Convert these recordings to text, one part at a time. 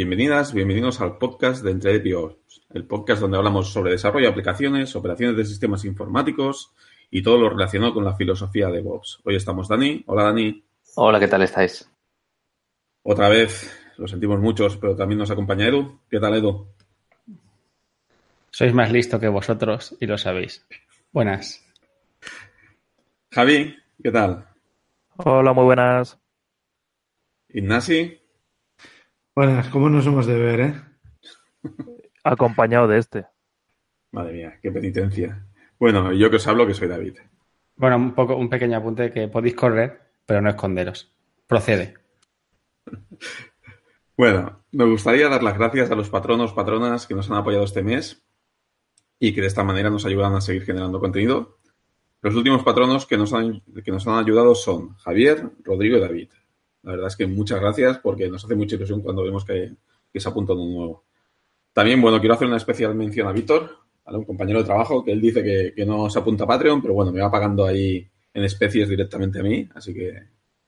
Bienvenidas, bienvenidos al podcast de Entre el podcast donde hablamos sobre desarrollo de aplicaciones, operaciones de sistemas informáticos y todo lo relacionado con la filosofía de DevOps. Hoy estamos Dani. Hola Dani. Hola, ¿qué tal estáis? Otra vez, lo sentimos muchos, pero también nos acompaña Edu. ¿Qué tal Edu? Sois más listo que vosotros y lo sabéis. Buenas. Javi, ¿qué tal? Hola, muy buenas. Ignasi. Buenas, ¿cómo nos hemos de ver, eh? Acompañado de este. Madre mía, qué penitencia. Bueno, yo que os hablo que soy David. Bueno, un poco, un pequeño apunte que podéis correr, pero no esconderos. Procede. Bueno, me gustaría dar las gracias a los patronos, patronas que nos han apoyado este mes y que de esta manera nos ayudan a seguir generando contenido. Los últimos patronos que nos han, que nos han ayudado son Javier, Rodrigo y David. La verdad es que muchas gracias porque nos hace mucha ilusión cuando vemos que, se apunta uno nuevo. También, bueno, quiero hacer una especial mención a Víctor, a un compañero de trabajo, que él dice que, no se apunta a Patreon, pero bueno, me va pagando ahí en especies directamente a mí, así que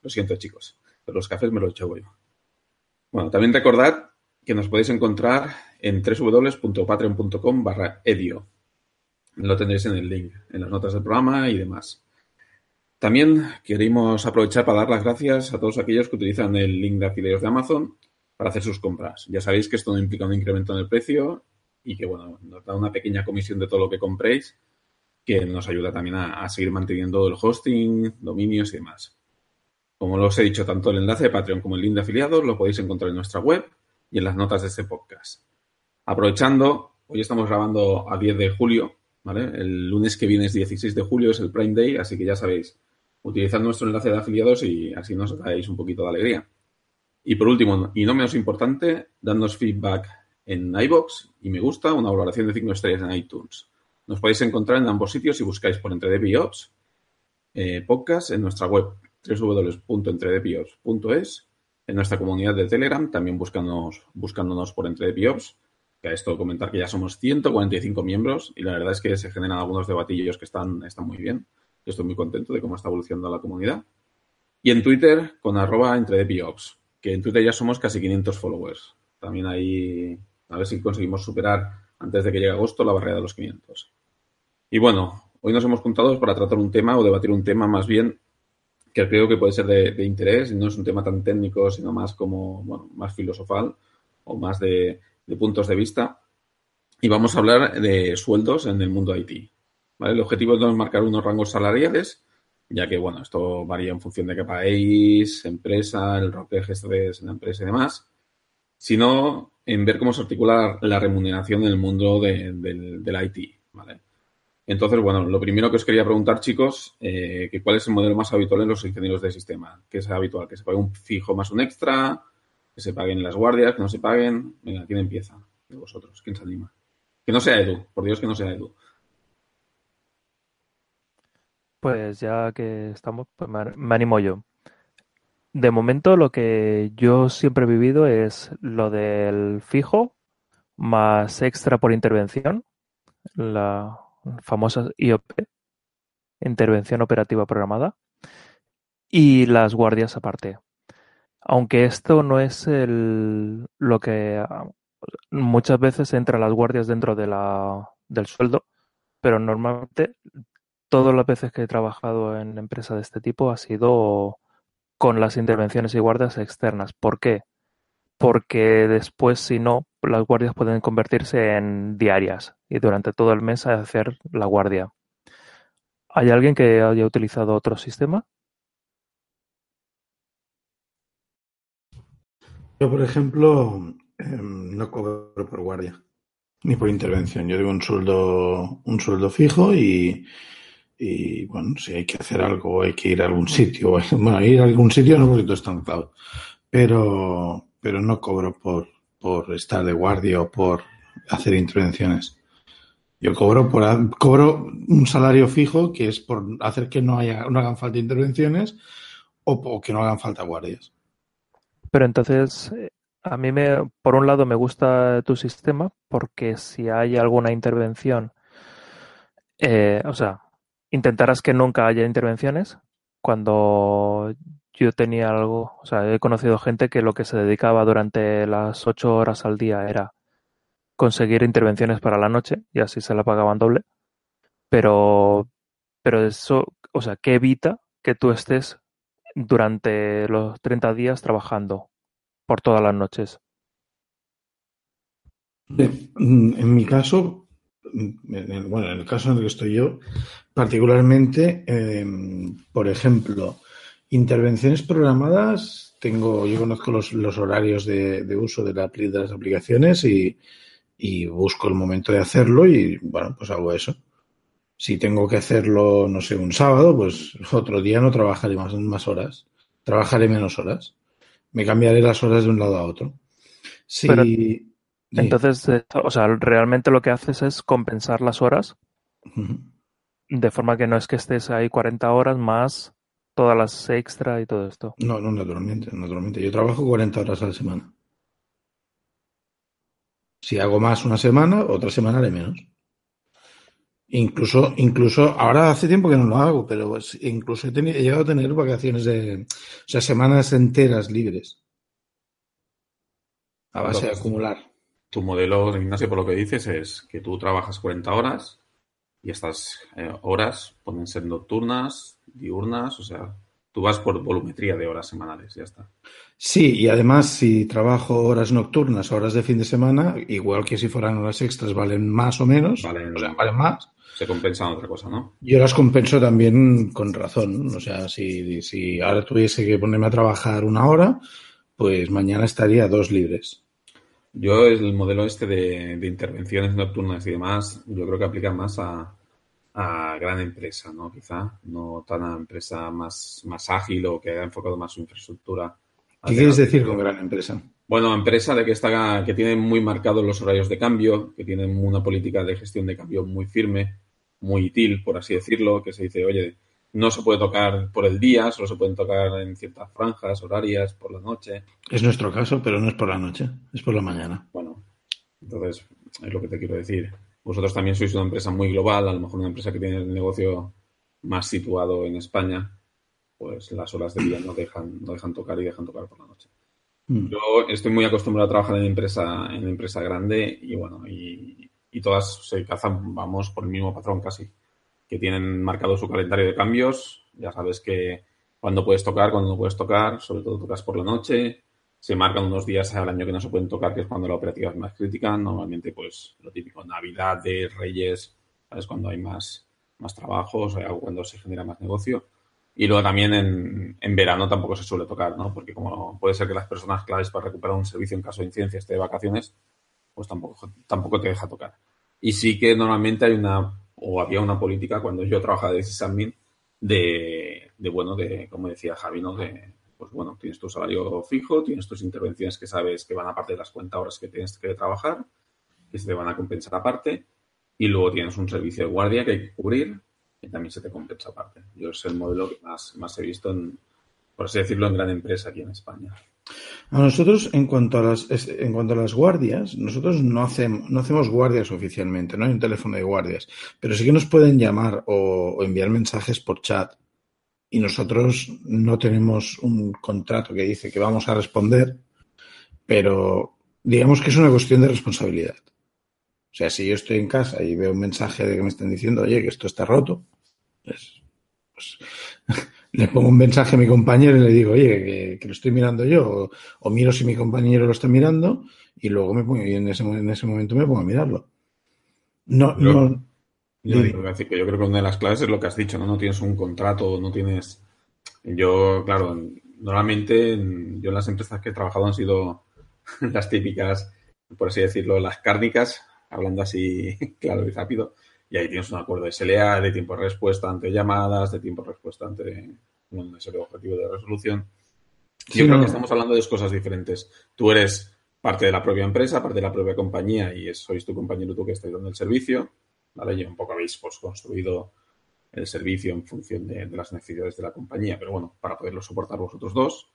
lo siento, chicos. Pero los cafés me los hecho yo. Bueno, también recordad que nos podéis encontrar en www.patreon.com barra edio. Lo tendréis en el link, en las notas del programa y demás. También queremos aprovechar para dar las gracias a todos aquellos que utilizan el link de afiliados de Amazon para hacer sus compras. Ya sabéis que esto no implica un incremento en el precio y que, bueno, nos da una pequeña comisión de todo lo que compréis que nos ayuda también a, seguir manteniendo el hosting, dominios y demás. Como os he dicho, tanto el enlace de Patreon como el link de afiliados lo podéis encontrar en nuestra web y en las notas de este podcast. Aprovechando, hoy estamos grabando a 10 de julio, ¿vale? El lunes que viene es 16 de julio, es el Prime Day, así que ya sabéis, utilizad nuestro enlace de afiliados y así nos dais un poquito de alegría. Y por último, y no menos importante, dándonos feedback en iBox y me gusta, una valoración de 5 estrellas en iTunes. Nos podéis encontrar en ambos sitios si buscáis por EntreDevOps eh, podcast en nuestra web www.entredeviops.es, en nuestra comunidad de Telegram, también buscándonos, buscándonos por EntreDevOps, que a esto comentar que ya somos 145 miembros y la verdad es que se generan algunos debatillos que están, están muy bien. Estoy muy contento de cómo está evolucionando la comunidad. Y en Twitter con arroba EntreDevOps, que en Twitter ya somos casi 500 followers. También ahí a ver si conseguimos superar antes de que llegue agosto la barrera de los 500. Y bueno, hoy nos hemos juntado para tratar un tema o debatir un tema más bien que creo que puede ser de, interés y no es un tema tan técnico, sino más como, bueno, más filosofal o más de, puntos de vista. Y vamos a hablar de sueldos en el mundo IT. ¿Vale? El objetivo es marcar unos rangos salariales, ya que, bueno, esto varía en función de qué país, empresa, el rol que gestes en la empresa y demás, sino en ver cómo se articula la remuneración en el mundo del, IT, ¿vale? Entonces, bueno, lo primero que os quería preguntar, chicos, eh, que cuál es el modelo más habitual en los ingenieros de sistema. ¿Qué es habitual? ¿Que se pague un fijo más un extra? ¿Que se paguen las guardias? ¿Que no se paguen? Venga, ¿quién empieza? De vosotros, ¿quién se anima? Que no sea Edu, por Dios que no sea Edu. Pues ya que estamos, pues me animo yo. De momento lo que yo siempre he vivido es lo del fijo más extra por intervención, la famosa IOP, intervención operativa programada, y las guardias aparte. Aunque esto no es el, lo que muchas veces entra las guardias dentro de la, del sueldo, pero normalmente todas las veces que he trabajado en empresa de este tipo ha sido con las intervenciones y guardias externas. ¿Por qué? Porque después, si no, las guardias pueden convertirse en diarias y durante todo el mes hacer la guardia. ¿Hay alguien que haya utilizado otro sistema? Yo, por ejemplo, em, no cobro por guardia ni por intervención. Yo tengo un sueldo, un sueldo fijo y, y bueno, si hay que hacer algo, hay que ir a algún sitio. Bueno, ir a algún sitio no porque todo está anclado. Pero, pero no cobro por, por estar de guardia o por hacer intervenciones. Yo cobro por cobro un salario fijo que es por hacer que no haya no hagan falta intervenciones o, que no hagan falta guardias. Pero entonces a mí me por un lado me gusta tu sistema porque si hay alguna intervención eh, o sea intentarás que nunca haya intervenciones cuando yo tenía algo, o sea, he conocido gente que lo que se dedicaba durante las ocho horas al día era conseguir intervenciones para la noche y así se la pagaban doble. Pero, pero eso, o sea, ¿qué evita que tú estés durante los 30 días trabajando por todas las noches? En mi caso, bueno, en el caso en el que estoy yo, particularmente, eh, por ejemplo, intervenciones programadas, tengo, yo conozco los, horarios de, uso de, la, de las aplicaciones y, busco el momento de hacerlo y, bueno, pues hago eso. Si tengo que hacerlo, no sé, un sábado, pues otro día no trabajaré más, horas, trabajaré menos horas. Me cambiaré las horas de un lado a otro. Si, entonces, o sea, realmente lo que haces es compensar las horas de forma que no es que estés ahí 40 horas más todas las extra y todo esto. No, no, naturalmente, naturalmente. Yo trabajo 40 horas a la semana. Si hago más una semana, otra semana haré menos. Incluso, incluso, ahora hace tiempo que no lo hago, pero incluso he, tenido, he llegado a tener vacaciones de, o sea, semanas enteras libres. A base de acumular tu modelo, Ignacio, por lo que dices, es que tú trabajas 40 horas y estas eh, horas pueden ser nocturnas, diurnas, o sea, tú vas por volumetría de horas semanales, ya está. Sí, y además si trabajo horas nocturnas, horas de fin de semana, igual que si fueran horas extras, valen más o menos, valen, o sea, valen más. Se compensan otra cosa, ¿no? Yo las compenso también con razón, o sea, si, si ahora tuviese que ponerme a trabajar una hora, pues mañana estaría dos libres. Yo el modelo este de, de, intervenciones nocturnas y demás, yo creo que aplica más a, a, gran empresa, ¿no? Quizá, no tan a empresa más, más ágil o que haya enfocado más su infraestructura. ¿Qué quieres decir con gran empresa? Bueno, empresa de que está, que tiene muy marcados los horarios de cambio, que tienen una política de gestión de cambio muy firme, muy útil, por así decirlo, que se dice, oye, no se puede tocar por el día, solo se pueden tocar en ciertas franjas horarias, por la noche. Es nuestro caso, pero no es por la noche, es por la mañana. Bueno, entonces es lo que te quiero decir. Vosotros también sois una empresa muy global, a lo mejor una empresa que tiene el negocio más situado en España, pues las horas de día no dejan, no dejan tocar y dejan tocar por la noche. Mm. Yo estoy muy acostumbrado a trabajar en empresa, en empresa grande y bueno, y, y todas se cazan, vamos, por el mismo patrón casi que tienen marcado su calendario de cambios. Ya sabes que cuando puedes tocar, cuando no puedes tocar, sobre todo tocas por la noche. Se marcan unos días al año que no se pueden tocar, que es cuando la operativa es más crítica. Normalmente, pues lo típico, Navidad, de Reyes, ¿sabes? Cuando hay más, más trabajo, o cuando se genera más negocio. Y luego también en, en, verano tampoco se suele tocar, ¿no? Porque como puede ser que las personas claves para recuperar un servicio en caso de incidencia esté de vacaciones, pues tampoco, tampoco te deja tocar. Y sí que normalmente hay una o había una política cuando yo trabajaba de sysadmin de, de, bueno, de, como decía Javi, ¿no? De, pues bueno, tienes tu salario fijo, tienes tus intervenciones que sabes que van aparte de las 40 horas que tienes que trabajar, que se te van a compensar aparte, y luego tienes un servicio de guardia que hay que cubrir, y también se te compensa aparte. Yo es el modelo que más, más he visto, en, por así decirlo, en gran empresa aquí en España. A nosotros, en cuanto a las, en cuanto a las guardias, nosotros no hacemos, no hacemos guardias oficialmente, no hay un teléfono de guardias, pero sí que nos pueden llamar o, enviar mensajes por chat y nosotros no tenemos un contrato que dice que vamos a responder, pero digamos que es una cuestión de responsabilidad. O sea, si yo estoy en casa y veo un mensaje de que me están diciendo, oye, que esto está roto, pues, pues le pongo un mensaje a mi compañero y le digo, oye, que, que lo estoy mirando yo, o, o, miro si mi compañero lo está mirando, y luego me pongo, y en ese, en ese momento me pongo a mirarlo. No, yo, no. Yo, digo, decir que yo creo que una de las claves es lo que has dicho, ¿no? No tienes un contrato, no tienes. Yo, claro, normalmente yo en las empresas que he trabajado han sido las típicas, por así decirlo, las cárnicas, hablando así claro y rápido, y ahí tienes un acuerdo de SLA, de tiempo de respuesta ante llamadas, de tiempo de respuesta ante un objetivo de resolución. Yo sí, creo no. que estamos hablando de dos cosas diferentes. Tú eres parte de la propia empresa, parte de la propia compañía y sois tu compañero tú que estáis dando el servicio. ¿vale? Y un poco habéis pues, construido el servicio en función de, de, las necesidades de la compañía, pero bueno, para poderlo soportar vosotros dos.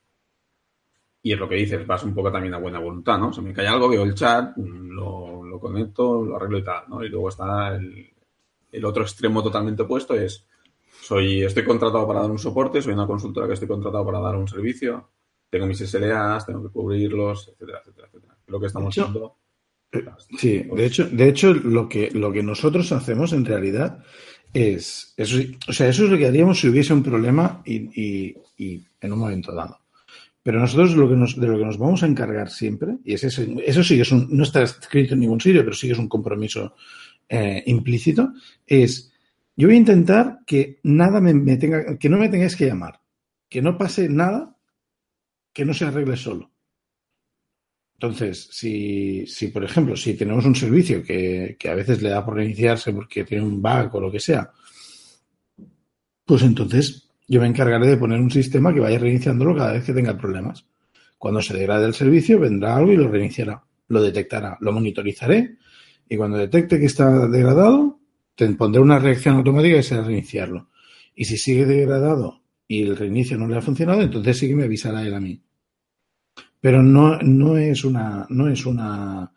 Y es lo que dices, vas un poco también a buena voluntad, ¿no? Se me cae algo, veo el chat, lo, lo conecto, lo arreglo y tal, ¿no? Y luego está el, el otro extremo totalmente opuesto es Soy, estoy contratado para dar un soporte, soy una consultora que estoy contratado para dar un servicio, tengo mis SLAs, tengo que cubrirlos, etcétera, etcétera, etcétera. Lo que estamos haciendo. Sí, de hecho, de hecho lo, que, lo que nosotros hacemos en realidad es, eso, o sea, eso es lo que haríamos si hubiese un problema y, y- y en un momento dado. Pero nosotros lo que nos, de lo que nos vamos a encargar siempre, y ese, es- eso sí que es un, no está escrito en ningún sitio, pero sí que es un compromiso eh, implícito, es yo voy a intentar que nada me, tenga, que no me tengáis que llamar, que no pase nada que no se arregle solo. Entonces, si, si, por ejemplo, si tenemos un servicio que, que a veces le da por reiniciarse porque tiene un bug o lo que sea, pues entonces yo me encargaré de poner un sistema que vaya reiniciándolo cada vez que tenga problemas. Cuando se degrade el servicio, vendrá algo y lo reiniciará, lo detectará, lo monitorizaré y cuando detecte que está degradado, te pondré una reacción automática que será reiniciarlo. Y si sigue degradado y el reinicio no le ha funcionado, entonces sí que me avisará él a mí. Pero no, no es una, no es una,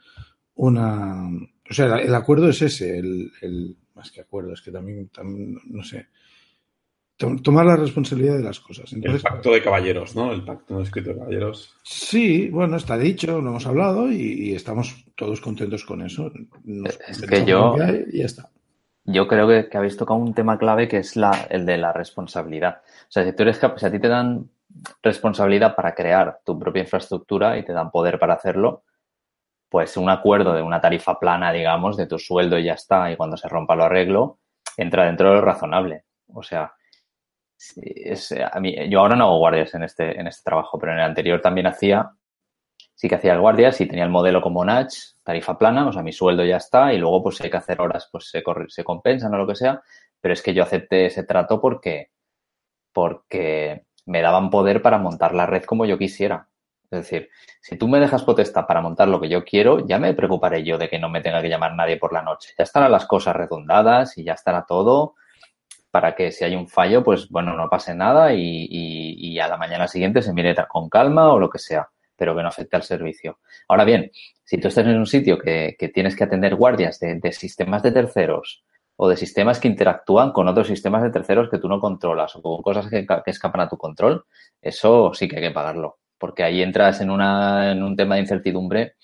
una, o sea, el acuerdo es ese, el, el más que acuerdo, es que también, también, no sé, tomar la responsabilidad de las cosas. El pacto de caballeros, ¿no? El pacto no escrito de caballeros. sí, bueno, está dicho, lo hemos hablado y, y estamos todos contentos con eso. Nos Es que yo- y ya está. Yo creo que, que habéis tocado un tema clave que es la, el de la responsabilidad. O sea, si tú eres si a ti te dan responsabilidad para crear tu propia infraestructura y te dan poder para hacerlo, pues un acuerdo de una tarifa plana, digamos, de tu sueldo y ya está, y cuando se rompa lo arreglo, entra dentro de lo razonable. O sea, es, a mí, yo ahora no hago guardias en este, en este trabajo, pero en el anterior también hacía, sí que hacía guardias y tenía el modelo como Natch, tarifa plana, o sea, mi sueldo ya está, y luego pues hay que hacer horas, pues se, corre- se compensan o lo que sea, pero es que yo acepté ese trato porque, porque me daban poder para montar la red como yo quisiera. Es decir, si tú me dejas potestad para montar lo que yo quiero, ya me preocuparé yo de que no me tenga que llamar nadie por la noche. Ya estarán las cosas redondadas y ya estará todo para que si hay un fallo, pues bueno, no pase nada y, y- y a la mañana siguiente se mire con calma o lo que sea, pero que no afecte al servicio. Ahora bien, si tú estás en un sitio que, que tienes que atender guardias de, de sistemas de terceros o de sistemas que interactúan con otros sistemas de terceros que tú no controlas o con cosas que, que escapan a tu control, eso sí que hay que pagarlo, porque ahí entras en, una, en un tema de incertidumbre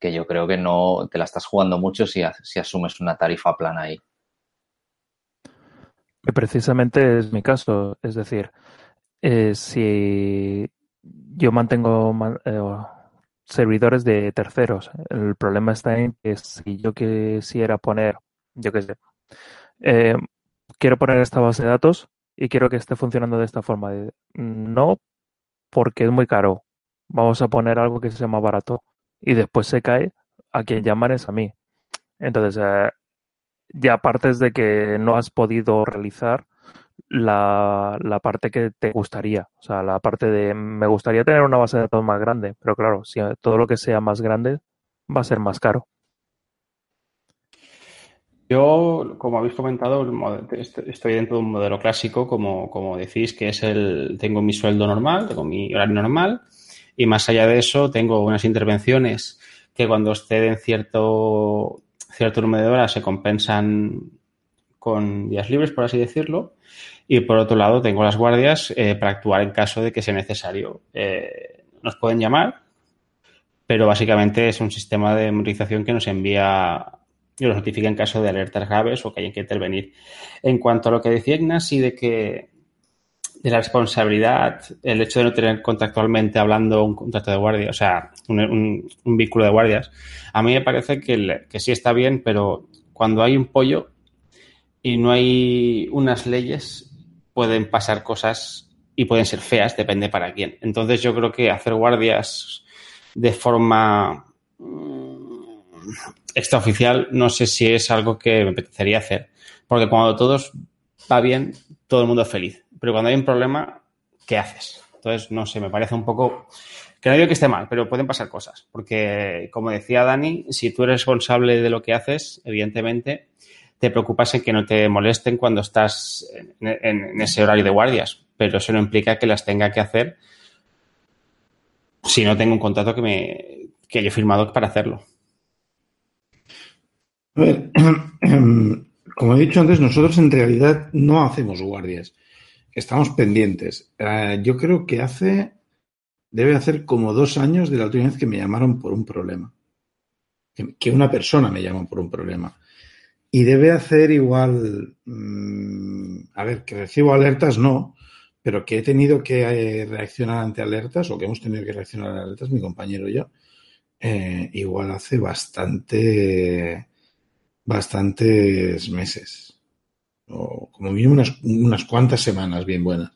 que yo creo que no te la estás jugando mucho si, si asumes una tarifa plana ahí. Que precisamente es mi caso. Es decir, eh, si yo mantengo man- eh, servidores de terceros, el problema está en que si yo quisiera poner, yo qué sé, eh, quiero poner esta base de datos y quiero que esté funcionando de esta forma. No, porque es muy caro. Vamos a poner algo que sea más barato. Y después se cae, a quien llamar es a mí. Entonces, ya partes de que no has podido realizar la, la parte que te gustaría. O sea, la parte de me gustaría tener una base de datos más grande, pero claro, si todo lo que sea más grande va a ser más caro. Yo, como habéis comentado, estoy dentro de un modelo clásico, como, como decís, que es el, tengo mi sueldo normal, tengo mi horario normal, y más allá de eso, tengo unas intervenciones que cuando exceden cierto, cierto número de horas se compensan con días libres, por así decirlo, y por otro lado, tengo las guardias eh, para actuar en caso de que sea necesario. Eh, nos pueden llamar, pero básicamente es un sistema de memorización que nos envía y nos notifica en caso de alertas graves o que haya que intervenir. En cuanto a lo que decía Ignasi de que de la responsabilidad, el hecho de no tener contractualmente hablando un contrato de guardia, o sea, un, vínculo de guardias, a mí me parece que, que sí está bien, pero cuando hay un pollo y no hay unas leyes, pueden pasar cosas y pueden ser feas, depende para quién. Entonces yo creo que hacer guardias de forma mm, extraoficial no sé si es algo que me apetecería hacer. Porque cuando todo va bien, todo el mundo es feliz. Pero cuando hay un problema, ¿qué haces? Entonces, no sé, me parece un poco... Que no digo que esté mal, pero pueden pasar cosas. Porque, como decía Dani, si tú eres responsable de lo que haces, evidentemente, te preocupas en que no te molesten cuando estás en, ese horario de guardias. Pero eso no implica que las tenga que hacer si no tengo un contrato que, me, que yo he firmado para hacerlo. A ver, como he dicho antes, nosotros en realidad no hacemos guardias. Estamos pendientes. Eh, yo creo que hace, debe hacer como dos años de la última vez que me llamaron por un problema. Que, una persona me llamó por un problema. Y debe hacer igual, mmm, a ver, que recibo alertas, no, pero que he tenido que eh, reaccionar ante alertas o que hemos tenido que reaccionar a alertas, mi compañero y yo, eh, igual hace bastante, bastantes meses, o como mínimo unas, unas cuantas semanas bien buenas.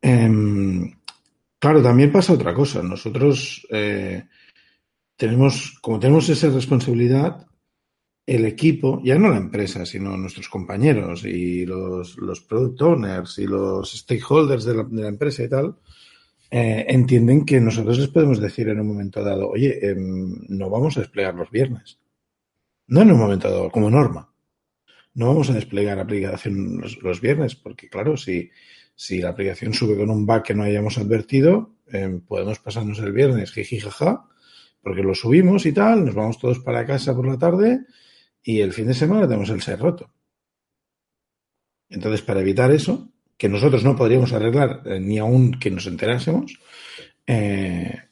Eh, claro, también pasa otra cosa. Nosotros eh, tenemos, como tenemos esa responsabilidad, el equipo, ya no la empresa, sino nuestros compañeros y los, los product owners y los stakeholders de la, empresa y tal, eh, entienden que nosotros les podemos decir en un momento dado, oye, eh, no vamos a desplegar los viernes. No en un momento dado, como norma. No vamos a desplegar aplicación los, los viernes, porque claro, si, si la aplicación sube con un bug que no hayamos advertido, eh, podemos pasarnos el viernes, jiji, jaja, porque lo subimos y tal, nos vamos todos para casa por la tarde y el fin de semana tenemos el ser roto. Entonces, para evitar eso, que nosotros no podríamos arreglar eh, ni aún que nos enterásemos, eh,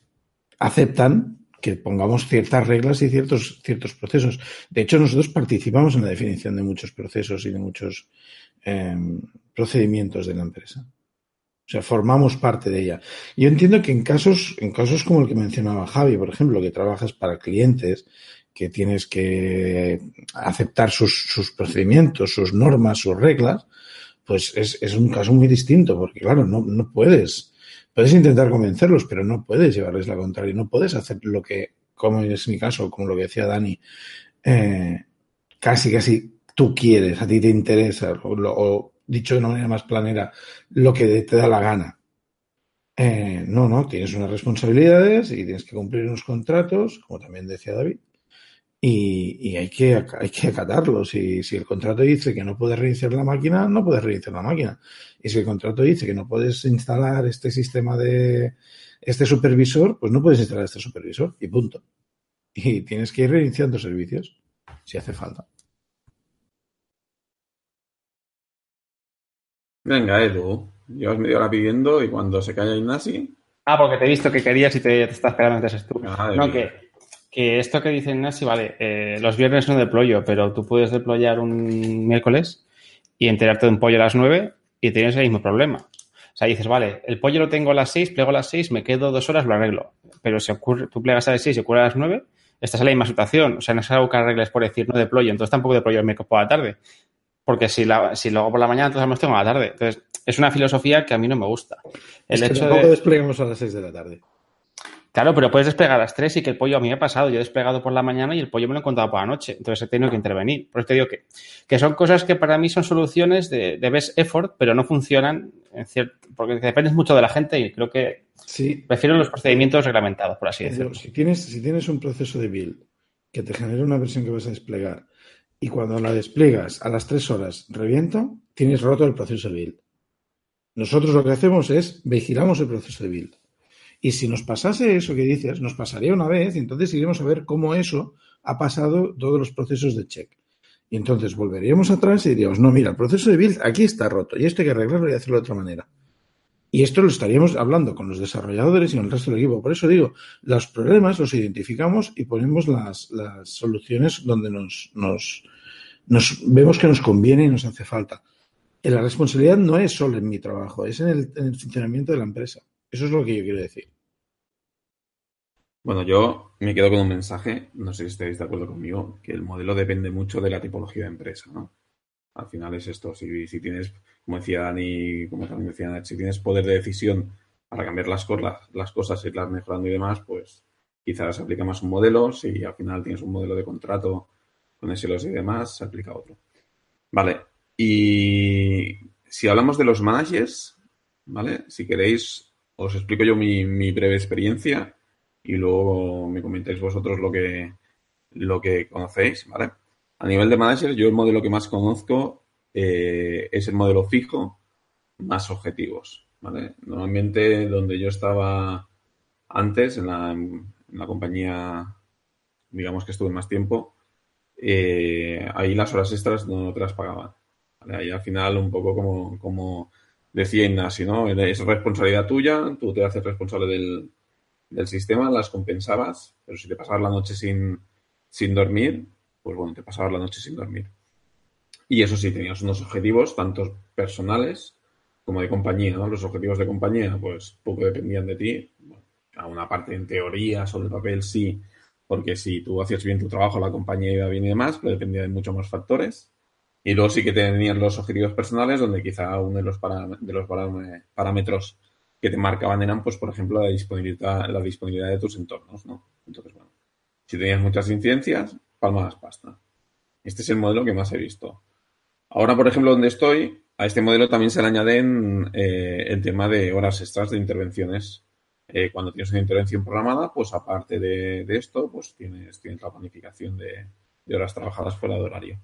aceptan que pongamos ciertas reglas y ciertos, ciertos procesos. De hecho, nosotros participamos en la definición de muchos procesos y de muchos eh, procedimientos de la empresa. O sea, formamos parte de ella. Yo entiendo que en casos, en casos como el que mencionaba Javi, por ejemplo, que trabajas para clientes, que tienes que aceptar sus, sus procedimientos, sus normas, sus reglas, pues es, es, un caso muy distinto, porque claro, no, no puedes. Puedes intentar convencerlos, pero no puedes llevarles la contraria. No puedes hacer lo que, como es mi caso, como lo que decía Dani, eh, casi, casi tú quieres, a ti te interesa, o, o dicho de una manera más planera, lo que te da la gana. Eh, no, no, tienes unas responsabilidades y tienes que cumplir unos contratos, como también decía David, y, y hay, que, hay que acatarlos. Y si el contrato dice que no puedes reiniciar la máquina, no puedes reiniciar la máquina. Y si el contrato dice que no puedes instalar este sistema de este supervisor, pues no puedes instalar este supervisor y punto. Y tienes que ir reiniciando servicios si hace falta. Venga, Edu, llevas media hora pidiendo y cuando se calla Ignasi. Ah, porque te he visto que querías y te, te está esperando entonces tú. Ah, no, que, que, esto que dice Ignasi, vale, eh, los viernes no deployo, pero tú puedes deployar un miércoles y enterarte de un pollo a las 9 y tienes el mismo problema. O sea, dices, vale, el pollo lo tengo a las 6, plego a las 6, me quedo dos horas, lo arreglo. Pero si ocurre, tú plegas a las 6 y ocurre a las 9, estás en la misma situación. O sea, no es algo que arregles por decir no deployo, entonces tampoco deployo el miércoles por la tarde porque si, la, si lo hago por la mañana, entonces me tengo a la tarde. Entonces, es una filosofía que a mí no me gusta. El es que hecho tampoco de... desplegamos a las 6 de la tarde. Claro, pero puedes desplegar a las 3 y que el pollo a mí me ha pasado. Yo he desplegado por la mañana y el pollo me lo he encontrado por la noche. Entonces he tenido que intervenir. Por eso te digo que, que son cosas que para mí son soluciones de, de best effort, pero no funcionan en cierto, porque dependes mucho de la gente y creo que sí. prefiero los procedimientos reglamentados, por así decirlo. Si tienes, si tienes un proceso de build que te genera una versión que vas a desplegar y cuando la despliegas a las tres horas revienta, tienes roto el proceso de build. Nosotros lo que hacemos es vigilamos el proceso de build. Y si nos pasase eso que dices, nos pasaría una vez y entonces iremos a ver cómo eso ha pasado todos los procesos de check. Y entonces volveríamos atrás y diríamos, no, mira, el proceso de build aquí está roto y esto hay que arreglarlo y hacerlo de otra manera. Y esto lo estaríamos hablando con los desarrolladores y con el resto del equipo. Por eso digo, los problemas los identificamos y ponemos las, las soluciones donde nos, nos, nos, vemos que nos conviene y nos hace falta. La responsabilidad no es solo en mi trabajo, es en el funcionamiento de la empresa. Eso es lo que yo quiero decir. Bueno, yo me quedo con un mensaje, no sé si estáis de acuerdo conmigo, que el modelo depende mucho de la tipología de empresa, ¿no? Al final es esto, si, tienes, como decía Dani, como también decía si tienes poder de decisión para cambiar las cosas, irlas mejorando y demás, pues quizás se aplica más un modelo, si al final tienes un modelo de contrato con SLOs y demás, se aplica otro. Vale, y si hablamos de los managers, ¿vale? Si queréis, os explico yo mi, mi breve experiencia y luego me comentáis vosotros lo que, lo que conocéis, ¿vale? A nivel de manager, yo el modelo que más conozco eh, es el modelo fijo más objetivos, ¿vale? Normalmente donde yo estaba antes, en la, en la compañía, digamos que estuve más tiempo, eh, ahí las horas extras no te las pagaban. Ahí al final un poco como, como decía Ignacio, ¿no? Es responsabilidad tuya, tú te haces responsable del, del sistema, las compensabas, pero si te pasabas la noche sin, sin dormir, pues bueno, te pasabas la noche sin dormir. Y eso sí, tenías unos objetivos, tanto personales como de compañía, ¿no? Los objetivos de compañía, pues poco dependían de ti. a una parte en teoría, sobre el papel sí, porque si tú hacías bien tu trabajo, la compañía iba bien y demás, pero dependía de muchos más factores. Y luego sí que tenías los objetivos personales, donde quizá uno de los, de los parámetros que te marcaban eran, pues, por ejemplo, la disponibilidad, la disponibilidad de tus entornos, ¿no? Entonces, bueno, si tenías muchas incidencias, palmas pasta. Este es el modelo que más he visto. Ahora, por ejemplo, donde estoy, a este modelo también se le añaden eh, el tema de horas extras de intervenciones. Eh, cuando tienes una intervención programada, pues aparte de, esto, pues tienes, tienes la planificación de, horas trabajadas fuera de horario.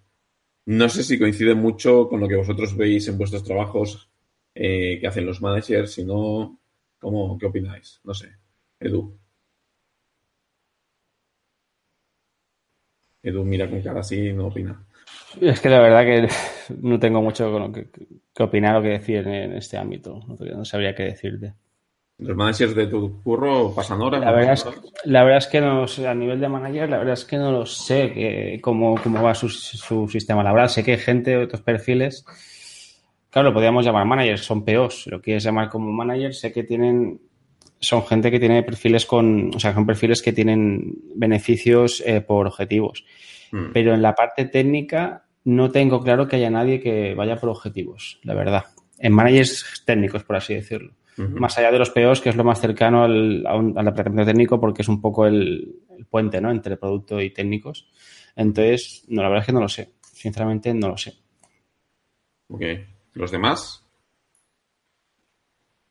No sé si coincide mucho con lo que vosotros veis en vuestros trabajos eh, que hacen los managers, si no, ¿cómo, ¿qué opináis? No sé. Edu. Edu mira con cara así y no opina. Es que la verdad que no tengo mucho que, que opinar o que decir en este ámbito. No, sabría qué decirte. ¿Los managers de tu curro pasan horas? La verdad, es, la verdad es que no, a nivel de manager, la verdad es que no lo sé que, cómo, cómo va su, su sistema laboral. Sé que hay gente de otros perfiles, claro, lo podríamos llamar managers, son POs. Lo quieres llamar como manager, sé que tienen son gente que tiene perfiles con, o sea, son perfiles que tienen beneficios eh, por objetivos. Mm. Pero en la parte técnica no tengo claro que haya nadie que vaya por objetivos, la verdad. En managers técnicos, por así decirlo. Más allá de los POs, que es lo más cercano al, al apartamento técnico porque es un poco el, puente, ¿no? Entre producto y técnicos. Entonces, no, la verdad es que no lo sé. Sinceramente, no lo sé. Ok. ¿Los demás?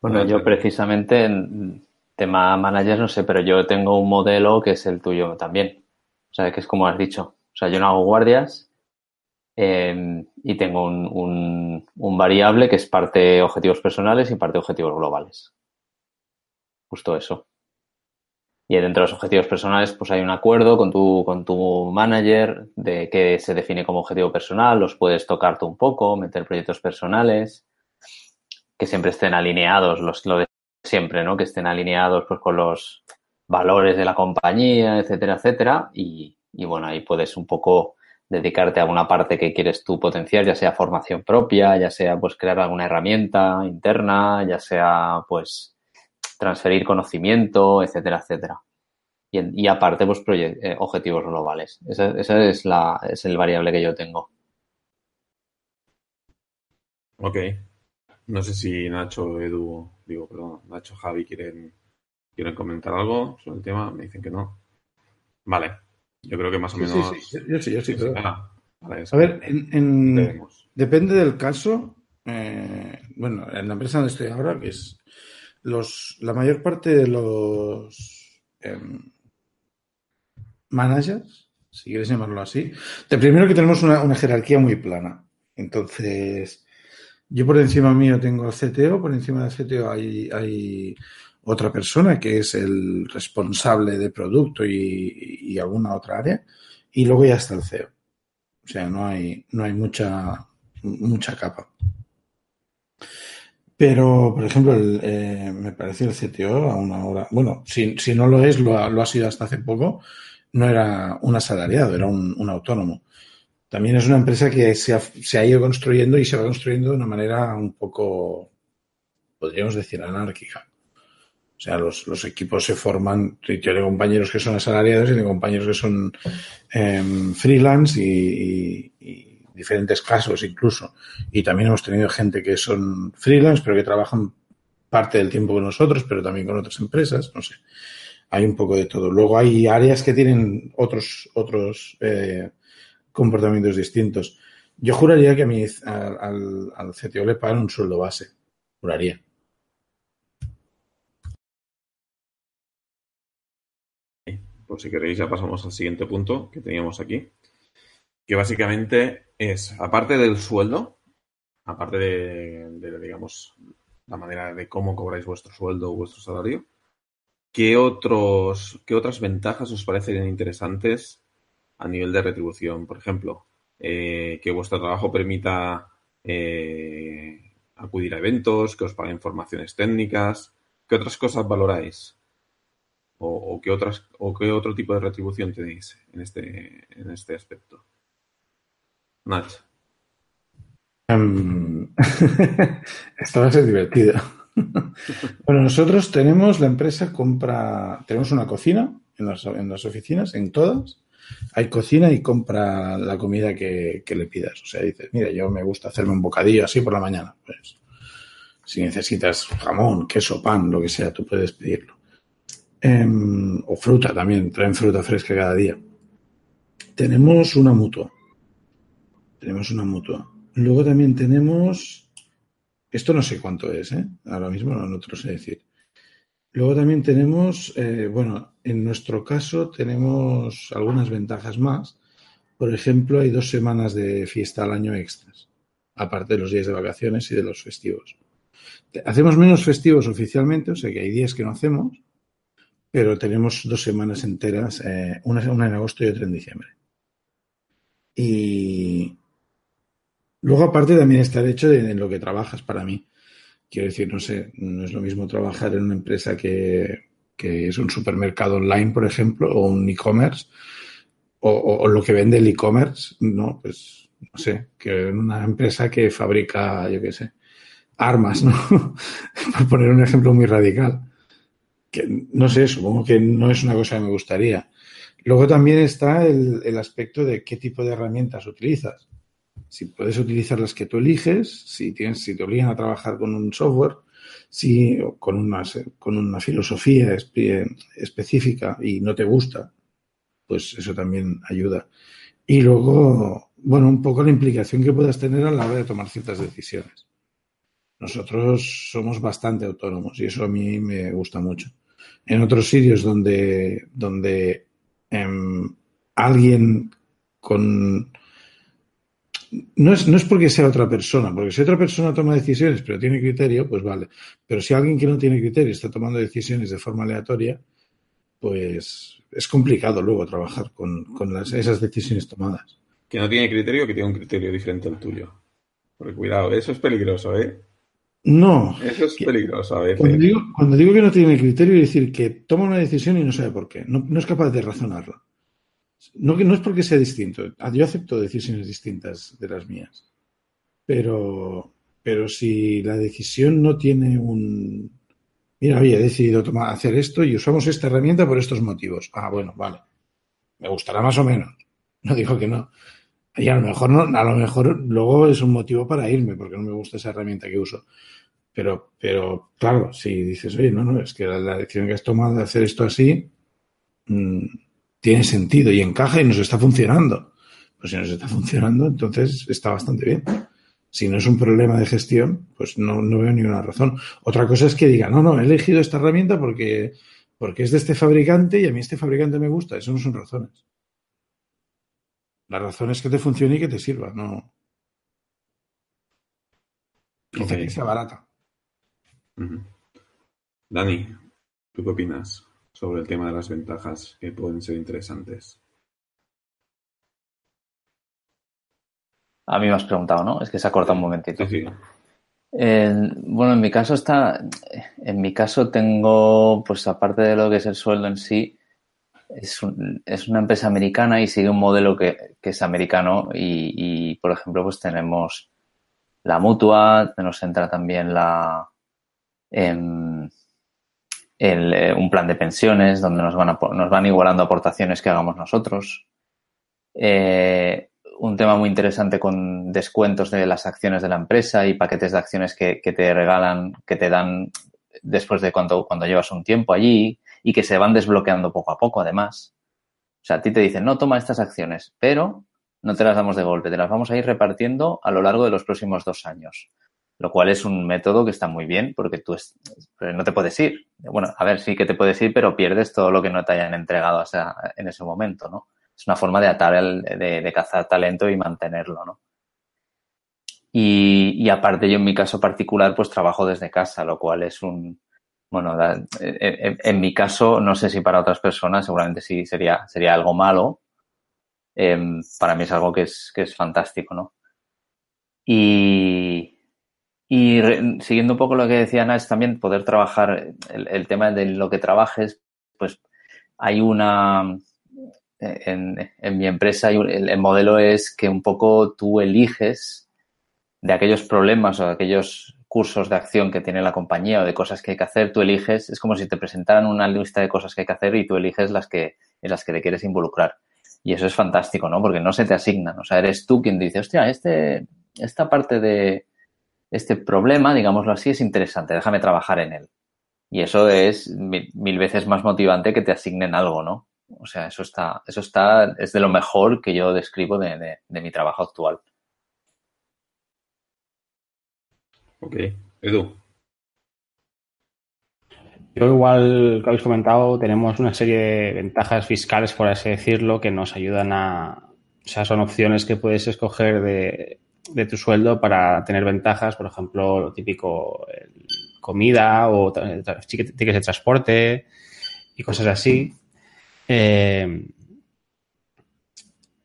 Bueno, yo precisamente en tema managers no sé, pero yo tengo un modelo que es el tuyo también. O sea, que es como has dicho. O sea, yo no hago guardias em, y tengo un, variable que es parte objetivos personales y parte objetivos globales. Justo eso. Y dentro de los objetivos personales, pues hay un acuerdo con tu, con tu manager de que se define como objetivo personal, los puedes tocar tú un poco, meter proyectos personales que siempre estén alineados, los, lo de siempre, ¿no? Que estén alineados pues con los valores de la compañía, etcétera, etcétera. Y, y bueno, ahí puedes un poco dedicarte a una parte que quieres tú potenciar, ya sea formación propia, ya sea pues crear alguna herramienta interna, ya sea pues transferir conocimiento, etcétera, etcétera. Y, aparte, pues eh, objetivos globales. Ese, ese, es, la, es el variable que yo tengo. Ok. No sé si Nacho, Edu, digo, perdón, Nacho, Javi quieren, quieren comentar algo sobre el tema. Me dicen que no. Vale. Yo creo que más o menos. Sí, sí, yo sí, yo sí. Ah, a ver, en, depende del caso. Eh, bueno, en la empresa donde estoy ahora, que es los, la mayor parte de los em, managers, si quieres llamarlo así, de primero que tenemos una, una jerarquía muy plana. Entonces, yo por encima mío tengo el CTO, por encima del CTO hay, hay otra persona que es el responsable de producto y, alguna otra área, y luego ya está el CEO. O sea, no hay, no hay mucha, mucha capa. Pero, por ejemplo, eh, me parece el CTO a una hora, bueno, si, si no lo es, lo ha, lo ha sido hasta hace poco, no era un asalariado, era un autónomo también es una empresa que se ha, ido construyendo y se va construyendo de una manera un poco, podríamos decir, anárquica. O sea, los, equipos se forman, yo de compañeros que son asalariados y de compañeros que son em, freelance y, diferentes casos incluso. Y también hemos tenido gente que son freelance, pero que trabajan parte del tiempo con nosotros, pero también con otras empresas, no sé. Hay un poco de todo. Luego hay áreas que tienen otros, otros eh, comportamientos distintos. Yo juraría que a mí, al, al CTO le pagan un sueldo base. Juraría. Pues si queréis ya pasamos al siguiente punto que teníamos aquí, que básicamente es, aparte del sueldo, aparte de, digamos, la manera de cómo cobráis vuestro sueldo o vuestro salario, ¿qué, otros, ¿qué otras ventajas os parecen interesantes a nivel de retribución. Por ejemplo, eh, que vuestro trabajo permita eh, acudir a eventos, que os paguen formaciones técnicas. ¿Qué otras cosas valoráis? ¿O, qué, otras, o qué otro tipo de retribución tenéis en este, en este aspecto? Nach. Um, esto va a ser divertido. bueno, nosotros tenemos, la empresa compra, tenemos una cocina en las, en las oficinas, en todas. Hay cocina y compra la comida que, le pidas. O sea, dices, mira, yo me gusta hacerme un bocadillo así por la mañana. Pues, si necesitas jamón, queso, pan, lo que sea, tú puedes pedirlo. Em, o fruta también, traen fruta fresca cada día. Tenemos una mutua. Tenemos una mutua. Luego también tenemos. Esto no sé cuánto es, ¿eh? Ahora mismo no, te lo sé decir. Luego también tenemos, eh, bueno, en nuestro caso tenemos algunas ventajas más. Por ejemplo, hay dos semanas de fiesta al año extras, aparte de los días de vacaciones y de los festivos. Hacemos menos festivos oficialmente, o sea que hay días que no hacemos, pero tenemos dos semanas enteras, eh, una, una en agosto y otra en diciembre. Y, Luego, aparte, también está el hecho de lo que trabajas para mí. Quiero decir, no sé, no es lo mismo trabajar en una empresa que, es un supermercado online, por ejemplo, o un e-commerce, o, lo que vende el e-commerce, ¿no? Pues, no sé, que en una empresa que fabrica, yo qué sé, armas, ¿no? por poner un ejemplo muy radical. Que, no sé, supongo que no es una cosa que me gustaría. Luego también está el, el aspecto de qué tipo de herramientas utilizas si puedes utilizar las que tú eliges, si, tienes, si te obligan a trabajar con un software, si con una, con una filosofía específica y no te gusta, pues eso también ayuda. Y luego, bueno, un poco la implicación que puedas tener a la hora de tomar ciertas decisiones. Nosotros somos bastante autónomos y eso a mí me gusta mucho. En otros sitios donde, donde em, alguien con no es, no es porque sea otra persona, porque si otra persona toma decisiones pero tiene criterio, pues vale. Pero si alguien que no tiene criterio está tomando decisiones de forma aleatoria, pues es complicado luego trabajar con, esas decisiones tomadas. Que no tiene criterio, que tiene un criterio diferente al tuyo. Porque cuidado, eso es peligroso, ¿eh? No. Eso es peligroso a veces. Cuando digo, cuando digo que no tiene criterio, es decir que toma una decisión y no sabe por qué. No, no es capaz de razonarla. No, no es porque sea distinto. Ah, yo acepto decisiones distintas de las mías. Pero, pero si la decisión no tiene un. Mira, he decidido tomar, hacer esto y usamos esta herramienta por estos motivos. Ah, bueno, vale. Me gustará más o menos. No digo que no. Y a lo mejor no, a lo mejor luego es un motivo para irme, porque no me gusta esa herramienta que uso. Pero, pero claro, si dices, oye, no, no, es que la, decisión que has tomado de hacer esto así, mm, tiene sentido y encaja y nos está funcionando. Pues si nos está funcionando, entonces está bastante bien. Si no es un problema de gestión, pues no, no veo ninguna razón. Otra cosa es que diga, no, no, he elegido esta herramienta porque, porque es de este fabricante y a mí este fabricante me gusta. Eso no son razones. La razón es que te funcione y que te sirva, no. Quizá que sea barata. Dani, ¿tú qué opinas? sobre el tema de las ventajas que pueden ser interesantes. A mí me has preguntado, ¿no? Es que se ha cortado un momentito. bueno, en mi caso está, en mi caso tengo, pues aparte de lo que es el sueldo en sí, es, es una empresa americana y sigue un modelo que, es americano y, por ejemplo, pues tenemos la mutua, nos entra también la, em, eh, un plan de pensiones donde nos van, nos van igualando aportaciones que hagamos nosotros. Eh, un tema muy interesante con descuentos de las acciones de la empresa y paquetes de acciones que, te regalan, que te dan después de cuando, cuando llevas un tiempo allí y que se van desbloqueando poco a poco, además. O sea, a ti te dicen, no, toma estas acciones, pero no te las damos de golpe, te las vamos a ir repartiendo a lo largo de los próximos dos años lo cual es un método que está muy bien porque tú no te puedes ir. Bueno, a ver, sí que te puedes ir, pero pierdes todo lo que no te hayan entregado en ese momento, ¿no? Es una forma de atar, el, de, cazar talento y mantenerlo, ¿no? Y, aparte yo en mi caso particular pues trabajo desde casa, lo cual es un, bueno, en, mi caso no sé si para otras personas seguramente sí sería, sería algo malo, em, para mí es algo que es, que es fantástico, ¿no? Y, y siguiendo un poco lo que decía es también poder trabajar el, tema de lo que trabajes, pues hay una, en, mi empresa el, el, modelo es que un poco tú eliges de aquellos problemas o de aquellos cursos de acción que tiene la compañía o de cosas que hay que hacer, tú eliges, es como si te presentaran una lista de cosas que hay que hacer y tú eliges las que, en las que te quieres involucrar. Y eso es fantástico, ¿no? Porque no se te asignan. O sea, eres tú quien dice, hostia, este, esta parte de este problema, digámoslo así, es interesante, déjame trabajar en él. Y eso es mil, veces más motivante que te asignen algo, ¿no? O sea, eso está, eso está, es de lo mejor que yo describo de, de mi trabajo actual. Ok, Edu. Yo igual que habéis comentado, tenemos una serie de ventajas fiscales, por así decirlo, que nos ayudan a... O sea, son opciones que puedes escoger de, de tu sueldo para tener ventajas, por ejemplo, lo típico, comida o tickets de transporte y cosas así. Eh,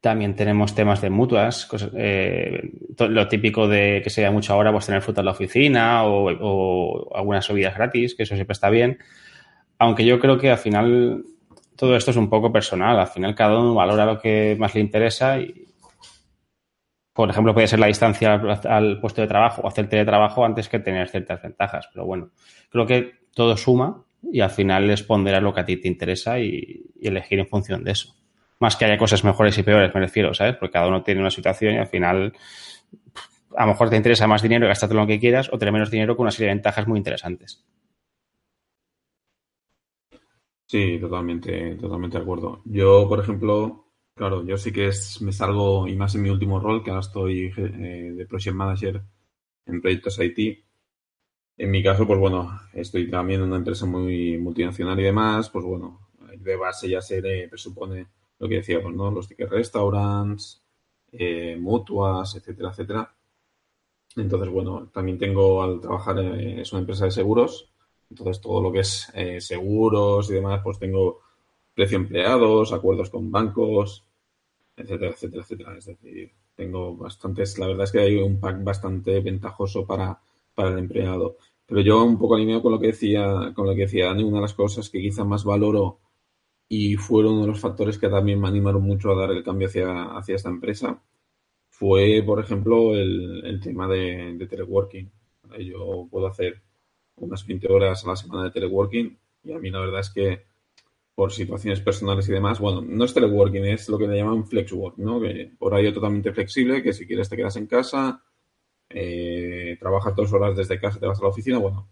también tenemos temas de mutuas, eh, lo típico de que sea mucha hora, pues tener fruta en la oficina o, algunas subidas gratis, que eso siempre está bien. Aunque yo creo que al final todo esto es un poco personal. Al final cada uno valora lo que más le interesa y, por ejemplo, puede ser la distancia al, puesto de trabajo o hacer teletrabajo antes que tener ciertas ventajas. Pero bueno, creo que todo suma y al final es ponderar lo que a ti te interesa y elegir en función de eso más que haya cosas mejores y peores, me refiero, ¿sabes? Porque cada uno tiene una situación y al final a lo mejor te interesa más dinero y gastarte lo que quieras o tener menos dinero con una serie de ventajas muy interesantes. Sí, totalmente, totalmente de acuerdo. Yo, por ejemplo, claro, yo sí que es, me salgo, y más en mi último rol, que ahora estoy eh, de Project Manager en proyectos IT. En mi caso, pues bueno, estoy también en una empresa muy multinacional y demás, pues bueno, de base ya se presupone lo que decíamos, ¿no? Los tickets restaurants, eh, mutuas, etcétera, etcétera. Entonces, bueno, también tengo al trabajar, en, es una empresa de seguros, entonces todo lo que es eh, seguros y demás, pues tengo precio empleados, acuerdos con bancos, etcétera, etcétera, etcétera. Es decir, tengo bastantes, la verdad es que hay un pack bastante ventajoso para, para el empleado. Pero yo un poco alineado con lo que decía, con lo que decía Dani, una de las cosas que quizá más valoro y fueron uno de los factores que también me animaron mucho a dar el cambio hacia, hacia esta empresa. Fue, por ejemplo, el, el tema de, de, teleworking. Yo puedo hacer unas 20 horas a la semana de teleworking y a mí la verdad es que por situaciones personales y demás, bueno, no es teleworking, es lo que le llaman flexwork, ¿no? Que horario totalmente flexible, que si quieres te quedas en casa, eh, trabajas dos horas desde casa, te vas a la oficina, bueno,